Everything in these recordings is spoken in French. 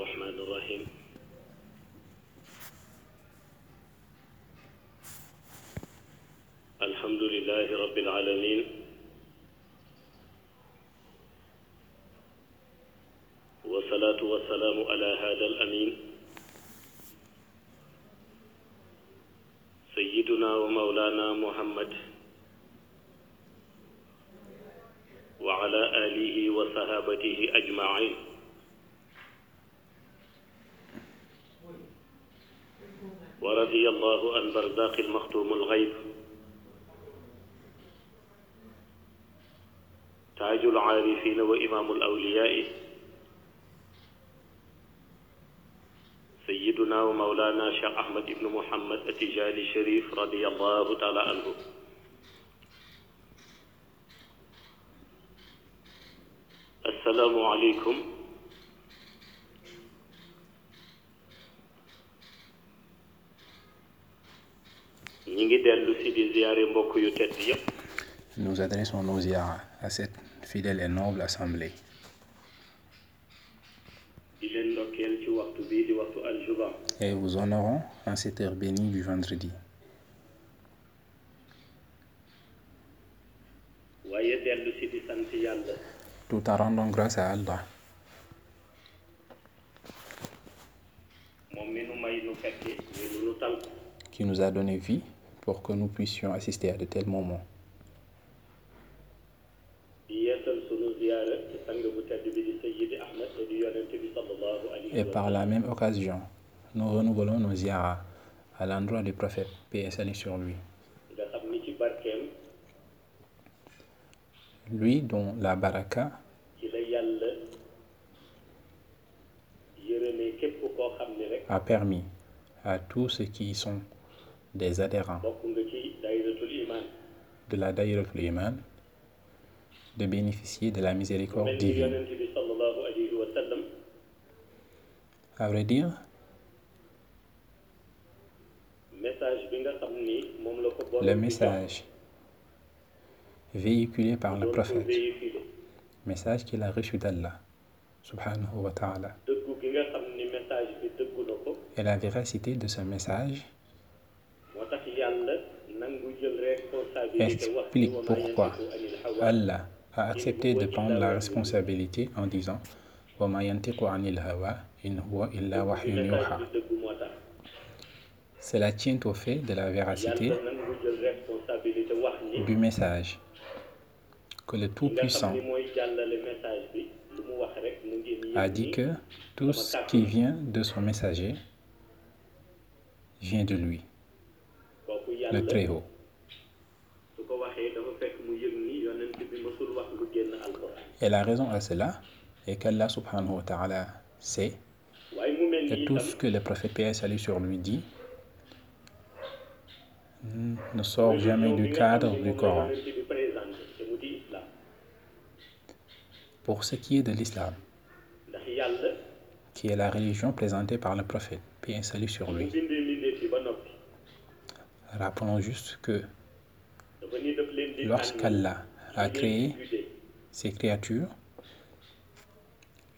الرحمن الرحيم. الحمد لله رب العالمين. والصلاة والسلام على هذا الأمين. سيدنا ومولانا محمد. وعلى آله وصحابته أجمعين. ورضي الله عن برزاق المختوم الغيب. تاج العارفين وإمام الأولياء. سيدنا ومولانا شيخ أحمد بن محمد التجاني الشريف رضي الله تعالى عنه. السلام عليكم. Ñi ngi dellu si di ziyaare mbokk yu tedd yépp Nous adressons nos ziyaras à cette fidèle et noble assemblée. Di leen ndokkeel ci waxtu bii di waxtu aljuba. Et vous honorons en cette heure bénie du vendredi. waaye dellu si di sant yàlla. Tout en rendant grâce à Allah. Moom mi nu may nu fekke mi nu nu tal qui nous a donné vie pour que nous puissions assister à de tels moments. Et par la même occasion, nous renouvelons nos ziyaras à l'endroit du prophète, paix et sur lui. Lui dont la baraka a permis à tous ceux qui sont des adhérents de la Daïratul Iman de bénéficier de la miséricorde divine. À vrai dire, le message véhiculé par le prophète, message qu'il a reçu d'Allah, subhanahu wa ta'ala, et la véracité de ce message explique pourquoi Allah a accepté de prendre la responsabilité en disant Cela tient au fait de la véracité du message que le Tout-Puissant a dit que tout ce qui vient de son messager vient de lui le génn alquran Et la raison à cela est qu'Allah subhanahu wa ta'ala sait que tout ce que le prophète paix salut sur lui dit ne sort jamais du cadre du Coran. Pour ce qui est de l'islam, qui est la religion présentée par le prophète, paix et salut sur lui, rappelons juste que lorsqu'Allah a créé ces créatures,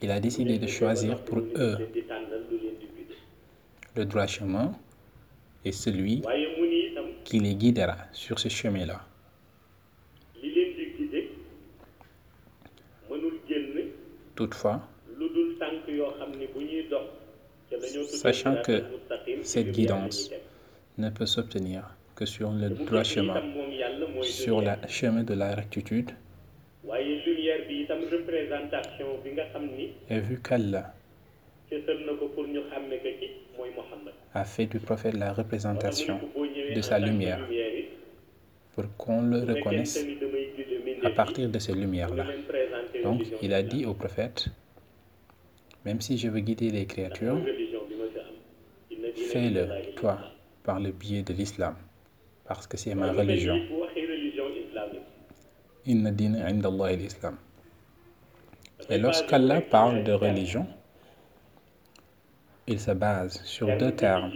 il a décidé de choisir pour eux le droit chemin et celui qui les guidera sur ce chemin-là. Toutefois, Sachant que cette guidance. Ne peut s'obtenir que sur le droit chemin, sur le chemin de la rectitude, et vu qu'Allah a fait du prophète la représentation de sa lumière pour qu'on le reconnaisse à partir de ces lumières-là. Donc, il a dit au prophète, même si je veux guider les créatures, fais-le, toi. Par le biais de l'islam, parce que c'est ma religion. Inna l'islam. Et lorsqu'Allah parle de religion, il se base sur deux termes.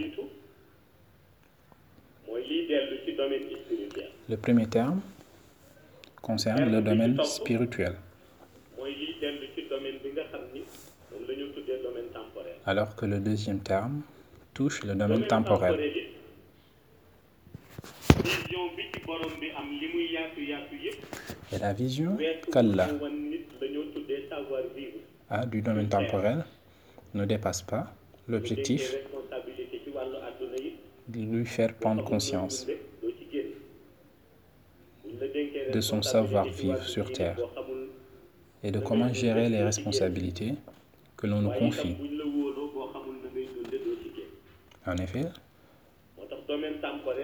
Le premier terme concerne le domaine spirituel. alors que le deuxième terme touche le domaine temporel. Et la vision qu'Allah a du domaine temporel ne dépasse pas l'objectif de lui faire prendre conscience de son savoir-vivre sur terre et de comment gérer les responsabilités que l'on nous confie. En effet, moo tax domaine temporel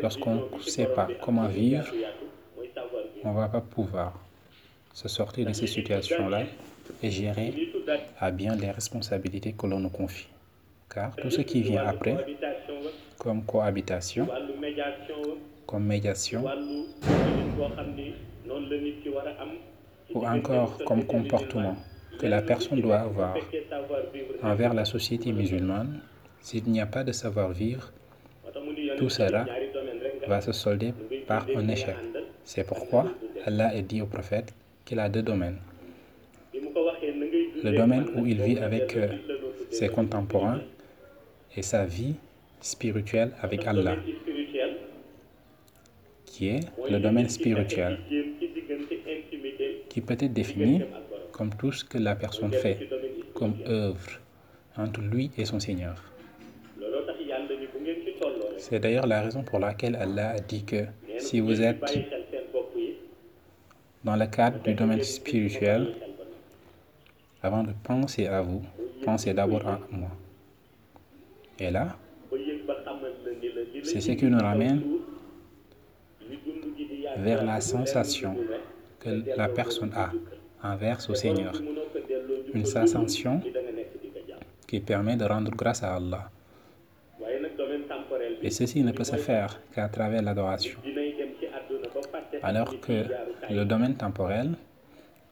Lorsqu'on ci sait pas comment vivre, on ne va pas pouvoir se sortir de ces situations-là et gérer à bien les responsabilités que l'on nous confie. Car tout ce qui vient après, comme cohabitation, comme médiation, ou encore comme comportement que la personne doit avoir envers la société musulmane, s'il n'y a pas de savoir-vivre, tout cela va se solder par un échec. C'est pourquoi Allah a dit au prophète qu'il a deux domaines. Le domaine où il vit avec euh, ses contemporains et sa vie spirituelle avec Allah, qui est le domaine spirituel, qui peut être défini comme tout ce que la personne fait comme œuvre entre lui et son Seigneur. C'est d'ailleurs la raison pour laquelle Allah a dit que si vous êtes dans le cadre du domaine spirituel, avant de penser à vous, pensez d'abord à moi. Et là, c'est ce qui nous ramène vers la sensation que la personne a envers son Seigneur, une sensation qui permet de rendre grâce à Allah. waaye nag domaine temporel bi et ceci ne peut se faire qu'à travers l'adoration. Alors que le domaine temporel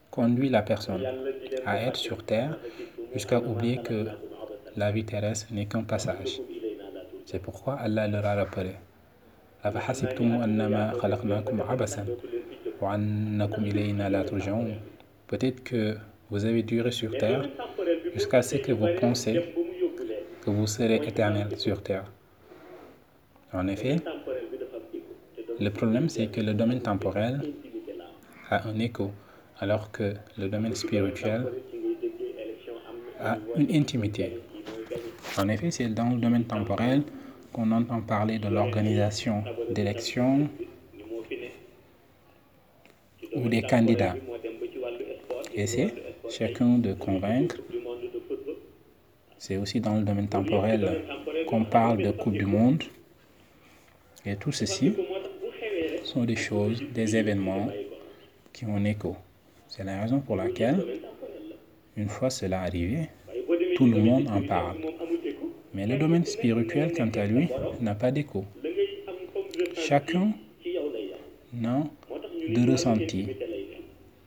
conduit la personne à être sur terre jusqu'à oublier que la vie terrestre n'est qu'un passage. C'est pourquoi Allah leur a rappelé. Peut-être que vous avez duré sur terre jusqu'à ce que vous pensez que vous serez éternel sur terre. En effet, le problème c'est que le domaine temporel a un écho, alors que le domaine spirituel a une intimité. En effet, c'est dans le domaine temporel qu'on entend parler de l'organisation d'élections ou des candidats. Et c'est chacun de convaincre. C'est aussi dans le domaine temporel qu'on parle de Coupe du Monde. Et tout ceci sont des choses, des événements qui ont écho. C'est la raison pour laquelle, une fois cela arrivé, tout le monde en parle. Mais le domaine spirituel, quant à lui, n'a pas d'écho. Chacun n'a de ressenti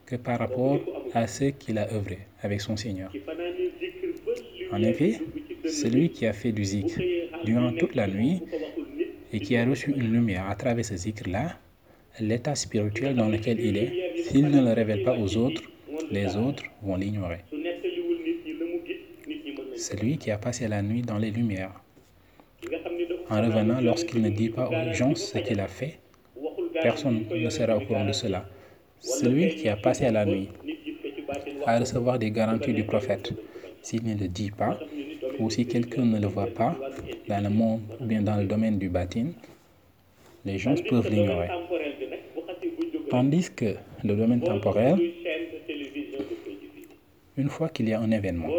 que par rapport à ce qu'il a œuvré avec son Seigneur. En effet, celui qui a fait du zikr durant toute la nuit et qui a reçu une lumière à travers ce zikr-là, l'état spirituel dans lequel il est, s'il ne le révèle pas aux autres, les autres vont l'ignorer. Celui qui a passé la nuit dans les lumières, en revenant lorsqu'il ne dit pas aux gens ce qu'il a fait, personne ne sera au courant de cela. Celui qui a passé la nuit à recevoir des garanties du prophète, s'il ne le dit pas, ou si quelqu'un ne le voit pas dans le monde ou bien dans le domaine du bâtiment, les gens peuvent l'ignorer. Tandis que le domaine temporel, une fois qu'il y a un événement,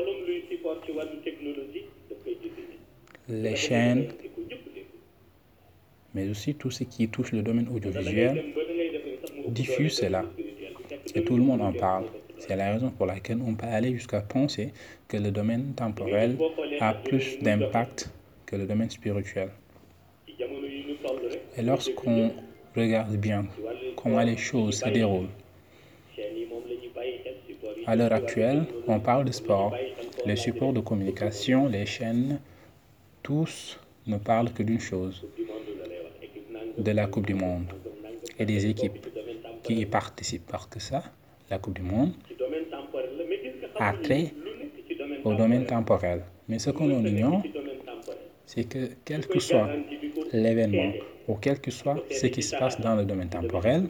les chaînes, mais aussi tout ce qui touche le domaine audiovisuel, diffuse cela. Et tout le monde en parle. C'est la raison pour laquelle on peut aller jusqu'à penser que le domaine temporel a plus d'impact que le domaine spirituel. Et lorsqu'on regarde bien comment les choses se déroulent, à l'heure actuelle, on parle de sport, les supports de communication, les chaînes, tous ne parlent que d'une chose, de la Coupe du Monde et des équipes qui y participent. Parce que ça, la Coupe du Monde, a trait au domaine temporel. Mais ce que l'on ignore, c'est que quel que soit l'événement ou quel que soit ce qui se passe dans le domaine temporel,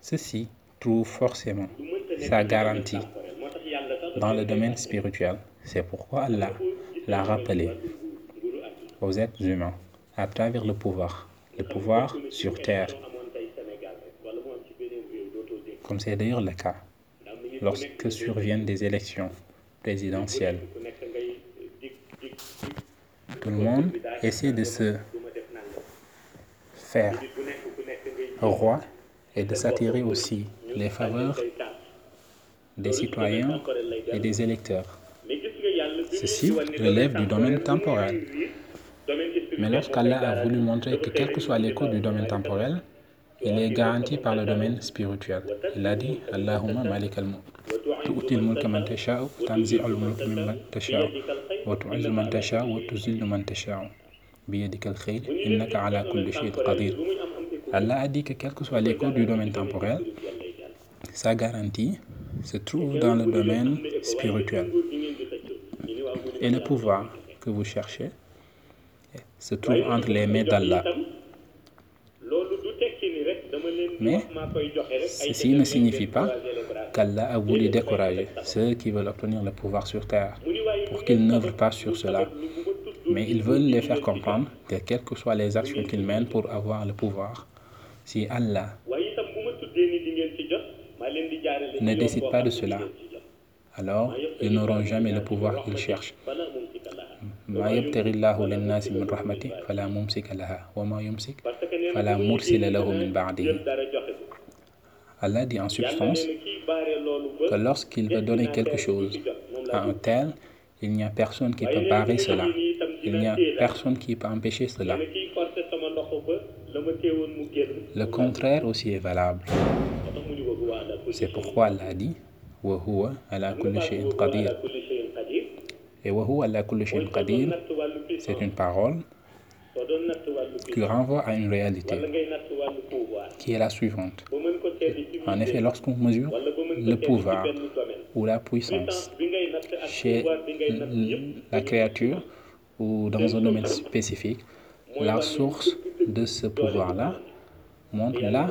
ceci trouve forcément sa garantie dans le domaine spirituel. C'est pourquoi Allah l'a rappelé aux êtres humains à travers le pouvoir, le pouvoir sur terre. Comme c'est d'ailleurs le cas lorsque surviennent des élections présidentielles le monde essaie de se faire roi et de s'attirer aussi les faveurs des citoyens et des électeurs. Ceci relève du domaine temporel. Mais lorsqu'Allah a voulu montrer que quel que soit l'écho du domaine temporel, il est garanti par le domaine spirituel. Il a dit Allahumma malik al-mulk, man tasha'u, tanzi'u al-mulk وتعز من تشاء وتذل من تشاء بيدك الخير إنك على كل شيء قدير Allah a dit que quel que soit l'écho du domaine temporel, sa garantie se trouve dans le domaine spirituel. Et le pouvoir que vous cherchez se trouve entre les mains d'Allah. Mais ceci ne signifie pas qu'Allah a voulu décourager ceux qui veulent obtenir le pouvoir sur terre pour qu'ils n'œuvrent pas sur cela. Mais ils veulent les faire comprendre que quelles que soient les actions qu'ils mènent pour avoir le pouvoir, si Allah ne décide pas de cela, alors ils n'auront jamais le pouvoir qu'ils cherchent. ما يبتغي الله للناس من رحمته فلا ممسك لها وما يمسك فلا مرسل له من بعده Allah dit en substance que lorsqu'il veut donner quelque chose à un tel, il n'y a personne qui peut barrer cela. Il n'y a personne qui peut empêcher cela. Le contraire aussi est valable. C'est pourquoi Allah dit وهو على كل شيء قدير et وهو على كل شيء قدير c'est une parole renvoie à une réalité qui est la suivante. En effet, lorsqu'on mesure le pouvoir ou la puissance chez la créature ou dans un domaine spécifique, la source de ce pouvoir-là montre là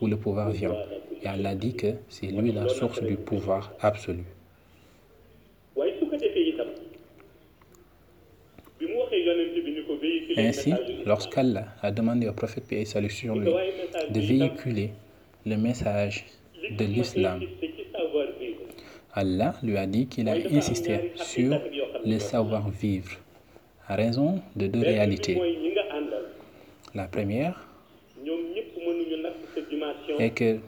où le pouvoir vient. Et Allah dit que c'est lui la source du pouvoir absolu. Ainsi, lorsqu'Allah a demandé au prophète salut sur lui de véhiculer le message de l'islam, Allah lui a dit qu'il a insisté sur le savoir-vivre à raison de deux réalités. La première est que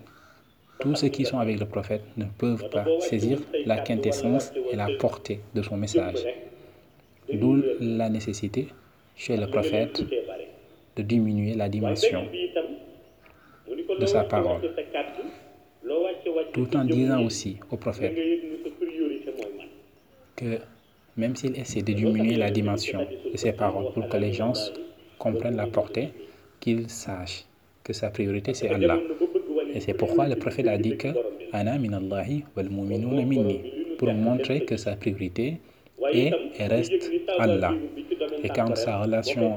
tous ceux qui sont avec le prophète ne peuvent pas saisir la quintessence et la portée de son message. D'où la nécessité chez le prophète de diminuer la dimension de sa parole, tout en disant aussi au prophète que même s'il essaie de diminuer la dimension de ses paroles pour que les gens comprennent la portée, qu'ils sachent que sa priorité c'est Allah. Et c'est pourquoi le prophète a dit que Ana minni pour montrer que sa priorité est et reste Allah. Et quand sa relation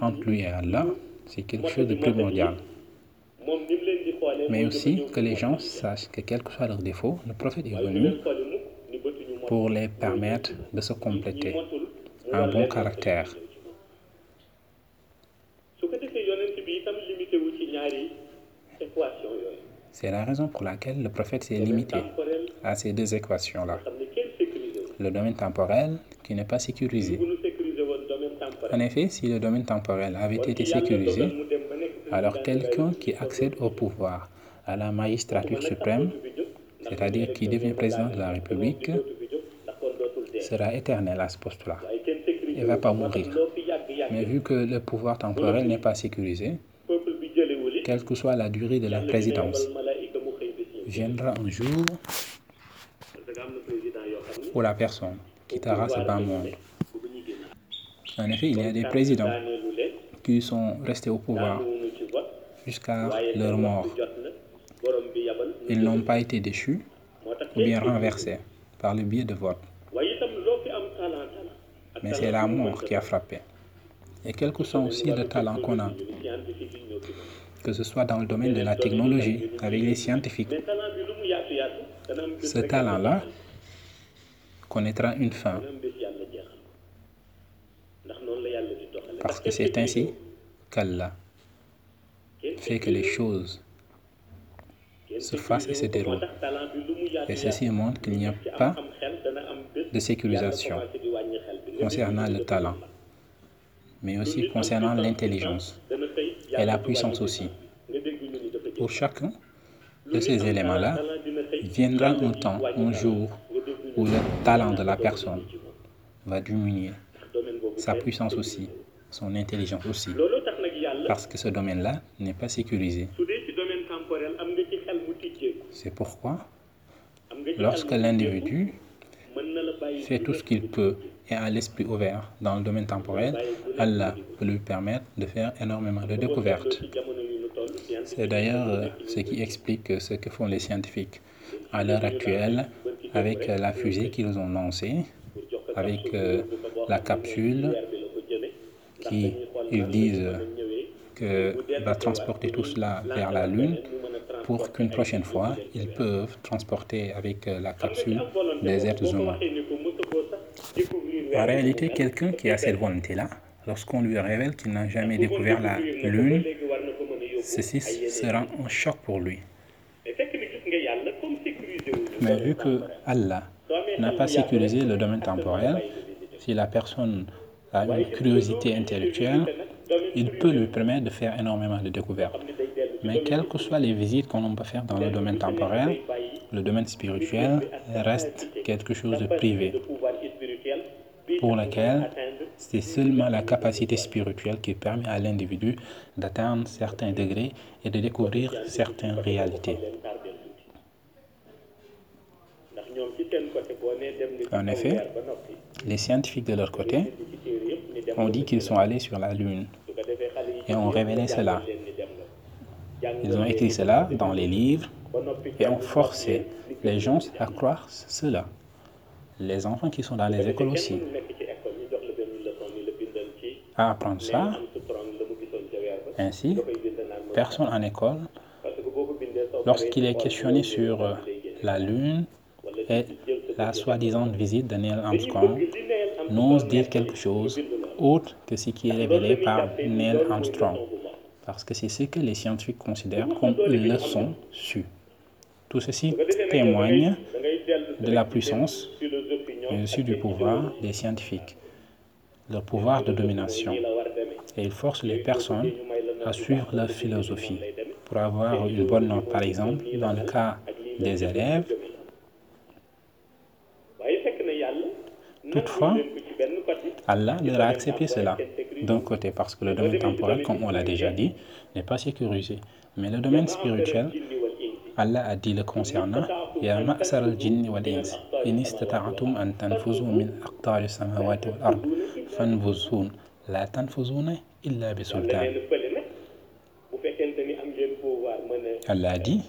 entre lui et Allah, c'est quelque chose de primordial. Mais aussi que les gens sachent que quel que soit leur défaut, le prophète est venu pour les permettre de se compléter. un bon caractère. C'est la raison pour laquelle le prophète s'est limité à ces deux équations-là. Le domaine temporel qui n'est pas sécurisé. En effet, si le domaine temporel avait été sécurisé, alors quelqu'un qui accède au pouvoir, à la magistrature suprême, c'est-à-dire qui devient président de la République, sera éternel à ce poste-là. Il ne va pas mourir. Mais vu que le pouvoir temporel n'est pas sécurisé, quelle que soit la durée de la présidence, viendra un jour où la personne quittera ce bas monde. En effet, il y a des présidents qui sont restés au pouvoir jusqu'à leur mort. Ils n'ont pas été déchus ou bien renversés. par le biais de vote. Mais c'est la mort qui a frappé. Et quel que soit aussi le talent qu'on a, que ce soit dans le domaine de la technologie, avec les scientifiques, ce talent-là connaîtra une fin, parce que c'est ainsi qu'Allah fait que les choses se fassent et se déroulent. Et ceci montre qu'il n'y a pas de sécurisation concernant le talent, mais aussi concernant l'intelligence et la puissance aussi. Pour chacun de ces éléments-là, viendra un temps, un jour, où le talent de la personne va diminuer, sa puissance aussi, son intelligence aussi, parce que ce domaine-là n'est pas sécurisé. C'est pourquoi, lorsque l'individu fait tout ce qu'il peut et a l'esprit ouvert dans le domaine temporel, Allah peut lui permettre de faire énormément de découvertes. C'est d'ailleurs euh, ce qui explique ce que font les scientifiques à l'heure actuelle avec euh, la fusée qu'ils ont lancée, avec euh, la capsule qui, ils disent, que va transporter tout cela vers la Lune pour qu'une prochaine fois, ils peuvent transporter avec euh, la capsule des êtres humains. En réalité, quelqu'un qui a cette volonté-là, lorsqu'on lui révèle qu'il n'a jamais découvert la Lune, ceci sera un choc pour lui. Mais vu que Allah n'a pas sécurisé le domaine temporel, si la personne a une curiosité intellectuelle, il peut lui permettre de faire énormément de découvertes. Mais quelles que soient les visites qu'on peut faire dans le domaine temporel, le domaine spirituel reste quelque chose de privé, pour lequel c'est seulement la capacité spirituelle qui permet à l'individu d'atteindre certains degrés et de découvrir certaines réalités. En effet, les scientifiques de leur côté ont dit qu'ils sont allés sur la Lune et ont révélé cela. Ils ont écrit cela dans les livres et ont forcé les gens à croire cela. Les enfants qui sont dans les écoles aussi, à apprendre ça. Ainsi, personne en école, lorsqu'il est questionné sur euh, la Lune et la soi-disant visite de Neil Armstrong, n'ose dire quelque chose autre que ce qui est révélé par Neil Armstrong, parce que c'est ce que les scientifiques considèrent comme une leçon sûre. Tout ceci témoigne de la puissance, mais aussi du pouvoir des scientifiques, leur pouvoir de domination. Et ils forcent les personnes à suivre leur philosophie pour avoir une bonne note, par exemple, dans le cas des élèves. waaye fekk na yàlla Toutefois, Allah leur a accepté cela d'un côté parce que le domaine temporel, comme on l'a déjà dit, n'est pas sécurisé. Mais le domaine spirituel, Allah a dit le concernant Allah a dit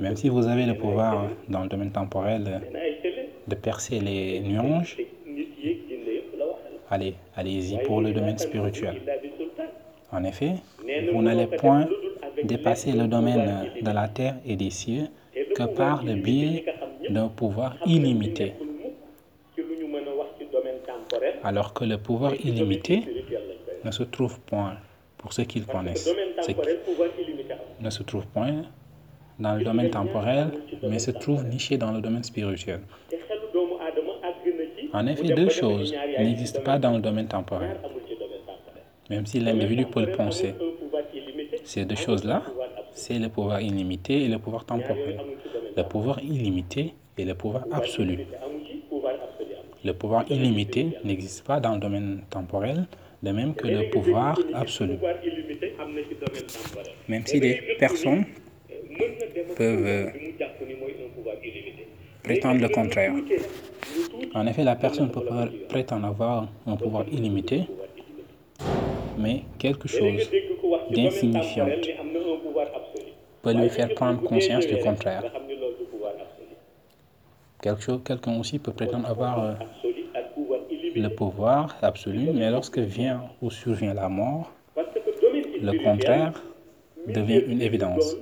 Même si vous avez le pouvoir dans le domaine temporel de percer les waxal allez, allez-y pour le domaine spirituel. En effet, vous n'allez point dépasser le domaine de la terre et des cieux que par le biais d'un pouvoir illimité. Alors que le pouvoir illimité ne se trouve point, pour ceux qui le connaissent, ne se trouve point dans le domaine temporel, mais se trouve niché dans le domaine spirituel. En effet, deux choses n'existent pas dans le domaine temporel, même si l'individu peut le penser. Ces deux choses-là, c'est le pouvoir illimité et le pouvoir temporel. Le pouvoir illimité et le pouvoir absolu. Le pouvoir illimité n'existe pas dans le domaine temporel, de même que le pouvoir absolu. Même si des personnes dem peuvent euh, prétendre le contraire. En effet, la personne peut prétendre avoir un pouvoir illimité, mais quelque chose d'insignifiant peut lui faire prendre conscience du contraire. quelqu'un aussi peut prétendre avoir euh, le pouvoir absolu, mais lorsque vient ou survient la mort, le contraire devient une évidence.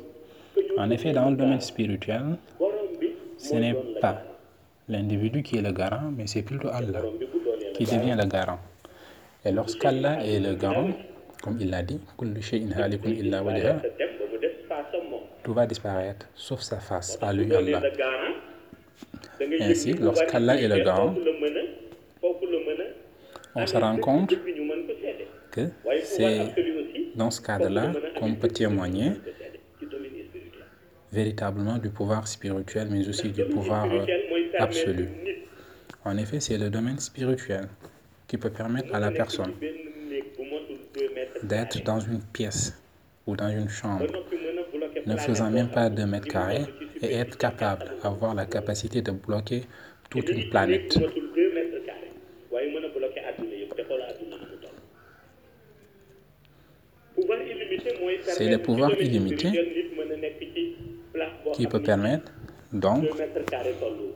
En effet, dans le domaine spirituel, ce n'est pas l'individu qui est le garant, mais c'est plutôt Allah qui devient le garant. Et lorsqu'Allah est le garant, comme il l'a dit, tout va disparaître, sauf sa face, à lui Allah. Ainsi, lorsqu'Allah est le garant, On se rend compte que c'est dans ce cadre-là qu'on peut témoigner véritablement du pouvoir spirituel, mais aussi du pouvoir spirituel mooy permettre absolu. nit En effet, c'est le domaine spirituel qui peut permettre à la personne d'être dans une pièce ou dans une chambre, ne faisant même pas ne 2 mètres carrés, et être capable d'avoir la capacité de bloquer toute une planète. C'est le pouvoir illimité qui peut permettre donc, deux mètres carrés tollu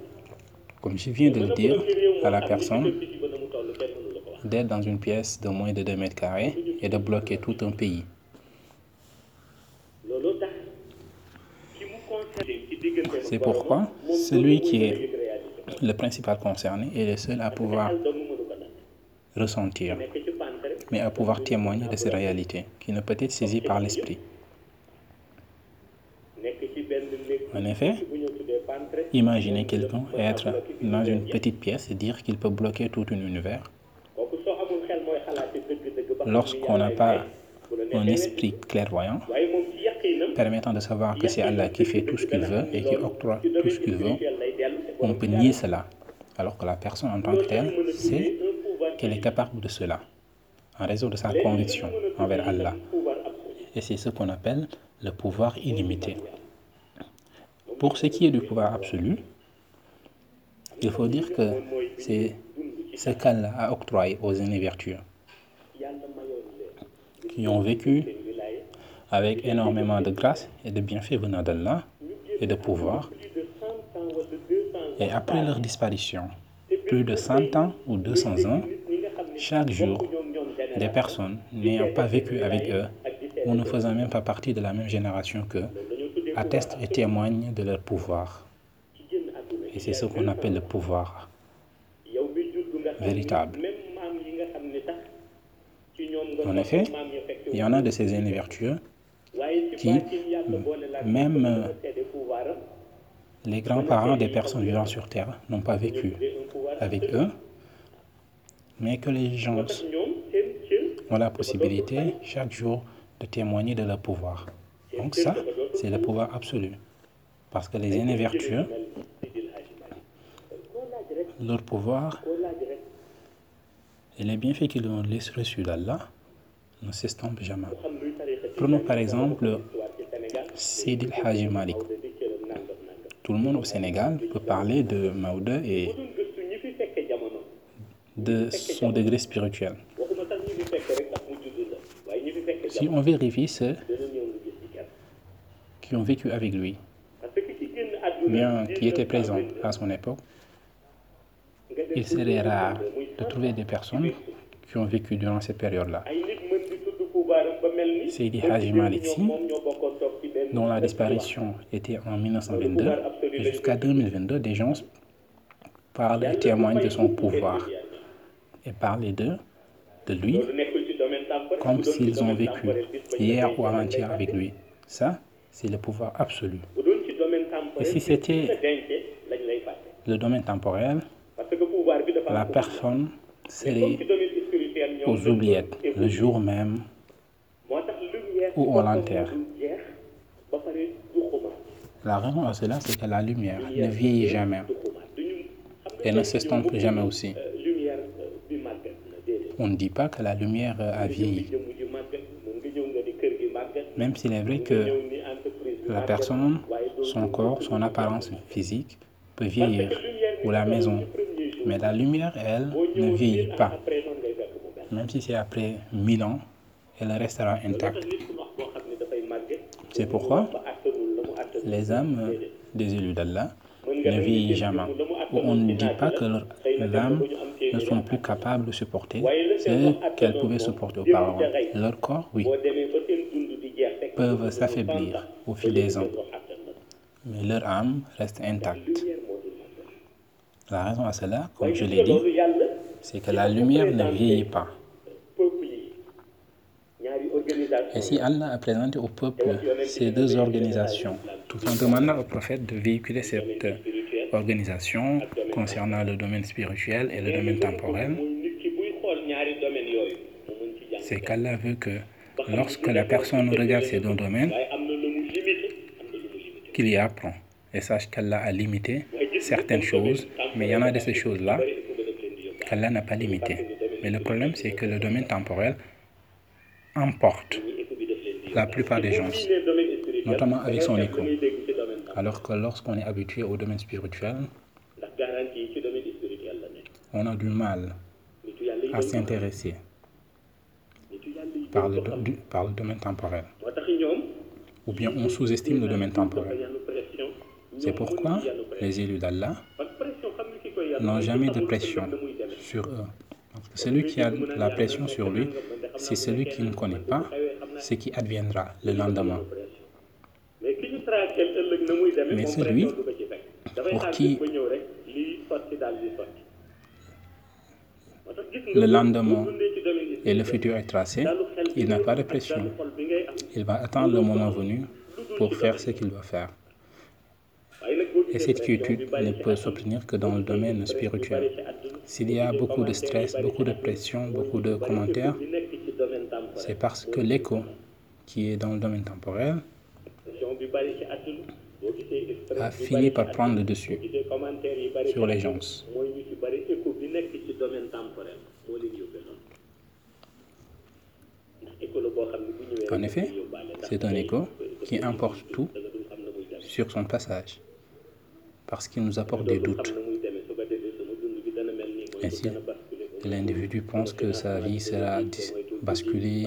comme je viens de le dire à la personne, d'être dans une pièce de moins de 2 mètres carrés et de bloquer tout un pays. C'est pourquoi celui qui est le principal concerné est le seul à pouvoir ressentir, mais à pouvoir témoigner de ces réalités qui ne peut être saisie par l'esprit. En effet, imaginez quelqu'un être dans une petite pièce et dire qu'il peut bloquer tout un univers. Lorsqu'on n'a pas un esprit clairvoyant permettant de savoir que c'est Allah qui fait tout ce qu'il veut et qui octroie tout ce qu'il veut, on peut nier cela. Alors que la personne en tant que telle sait qu'elle est capable de cela, en raison de sa conviction envers Allah. Et c'est ce qu'on appelle le pouvoir illimité. Pour ce qui est du pouvoir absolu, il faut dire que c'est ce qu'Allah a octroyé aux aînés vertueux qui ont vécu avec énormément de grâce et de bienfaits venant d'Allah et de pouvoir. Et après leur disparition, plus de 100 ans ou 200 ans, chaque jour, des personnes n'ayant pas vécu avec eux ou ne faisant même pas partie de la même génération qu'eux attestent et témoignent de leur pouvoir. Et c'est ce qu'on appelle le pouvoir véritable. En effet, Il y en a de ces aînés vertueux, qui, même les grands-parents des personnes vivant sur Terre n'ont pas vécu avec eux, mais que les gens ont la possibilité chaque jour de témoigner de leur pouvoir. Donc ça, c'est le pouvoir absolu. Parce que les aînés vertueux, leur pouvoir et les bienfaits qu'ils ont reçus d'Allah ne s'estompent jamais. Prenons par exemple Sidi nangam Tout le monde au Sénégal peut parler de Maouda et de son degré spirituel. waxuma sax ñi fi qui ont vécu avec lui, bien qui étaient présents à son époque, il serait rare de trouver des personnes qui ont vécu durant cette période-là. Seydi ci benn dont la disparition était en 1922, et jusqu'à 2022, des gens parlent et témoignent de son pouvoir et parlent d'eux, de lui, comme s'ils ont vécu hier ou avant-hier avec lui. Ça, c'est le pouvoir absolu. Et si c'était- Le domaine temporel, la personne serait aux oubliettes le jour même ci on l'enterre. La raison à cela, c'est que la lumière ne vieillit jamais. et ne s'estompe jamais aussi. euh, euh, On ne dit pas que la lumière a vieilli, même s'il est vrai que la personne, son corps, son apparence physique peut vieillir, ou la maison. Mais la lumière, elle, ne vieillit mille pas. Même si c'est après 1000 ans, elle restera intacte. C'est pourquoi Les âmes des élus d'Allah ne vieillissent jamais. on ne dit pas que leurs âmes ne sont plus capables de supporter ce qu'elles pouvaient supporter auparavant. Leur corps, oui, peuvent s'affaiblir au fil des ans, mais leur âme reste intacte. La raison à cela, comme je l'ai dit, c'est que la lumière ne vieillit pas. Et si Allah a présenté au peuple ces deux organisations, tout en demandant au prophète de véhiculer cette organisation concernant le domaine spirituel et le domaine temporel, c'est qu'Allah veut que lorsque la personne regarde ces deux domaines, qu'il y apprend et sache qu'Allah a limité certaines choses, mais il y en a de ces choses-là qu'Allah n'a pas limité. Mais le problème, c'est que le domaine temporel emporte la plupart des gens, notamment avec son écho. Alors que lorsqu'on est habitué au domaine spirituel, on a du mal à s'intéresser par le, domaine temporel. Ou bien on sous-estime le domaine temporel. C'est pourquoi les élus d'Allah n'ont jamais de pression sur eux. celui qui a la pression sur lui, c'est celui qui ne connaît pas ce qui adviendra le lendemain. Mais celui pour qui le lendemain et le futur est tracé, il n'a pas de pression. Il va attendre le moment venu pour faire ce qu'il doit faire. Et cette quiétude ne peut s'obtenir que dans le domaine spirituel. S'il y a beaucoup de stress, beaucoup de pression, beaucoup de commentaires, c'est parce que l'écho qui est dans le domaine temporel a fini par prendre le dessus sur les gens. En effet, c'est un écho qui emporte tout sur son passage, parce qu'il nous apporte des doutes. Ainsi, l'individu pense que sa vie sera basculée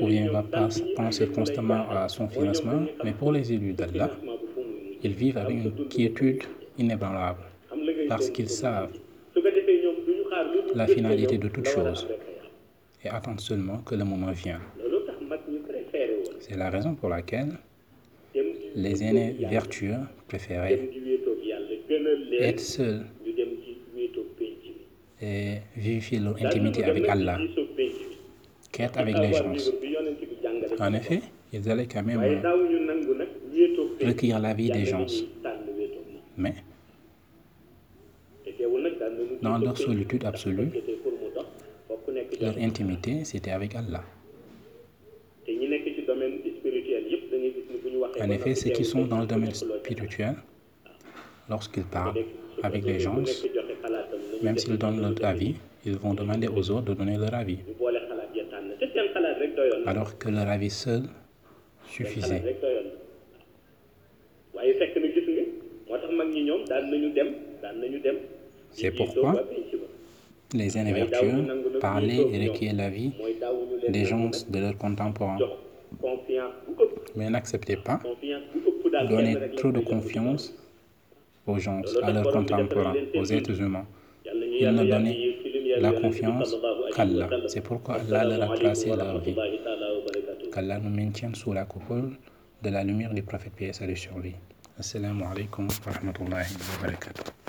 ou bien va penser constamment à son financement, mais pour les élus d'Allah, ils vivent avec une quiétude inébranlable, parce qu'ils savent la finalité de toute chose et attendent seulement que le moment vienne. C'est la raison pour laquelle les aînés vertueux préféraient être seuls et vivifier leur intimité avec Allah qu'être avec les gens. En effet, ils allaient quand même recueillir la vie des gens. Mais dans leur solitude absolue, leur intimité, c'était avec Allah. En effet, ceux qui sont dans le domaine spirituel, lorsqu'ils parlent avec les gens, même s'ils donnent leur avis, ils vont demander aux autres de donner leur avis. Alors que leur avis seul suffisait. C'est pourquoi les aînés vertueux parlaient et requièrent l'avis des gens de leurs contemporains. Mais n'acceptez pas donner trop de confiance aux gens, à leurs contemporains, aux êtres humains. Ils ne donnaient la confiance qu'Allah. C'est pourquoi Allah leur a tracé leur vie. Qu'Allah nous maintienne sous la coupole de la lumière du prophète P.S. sur lui. Assalamu alaikum wa rahmatullahi wa barakatuh.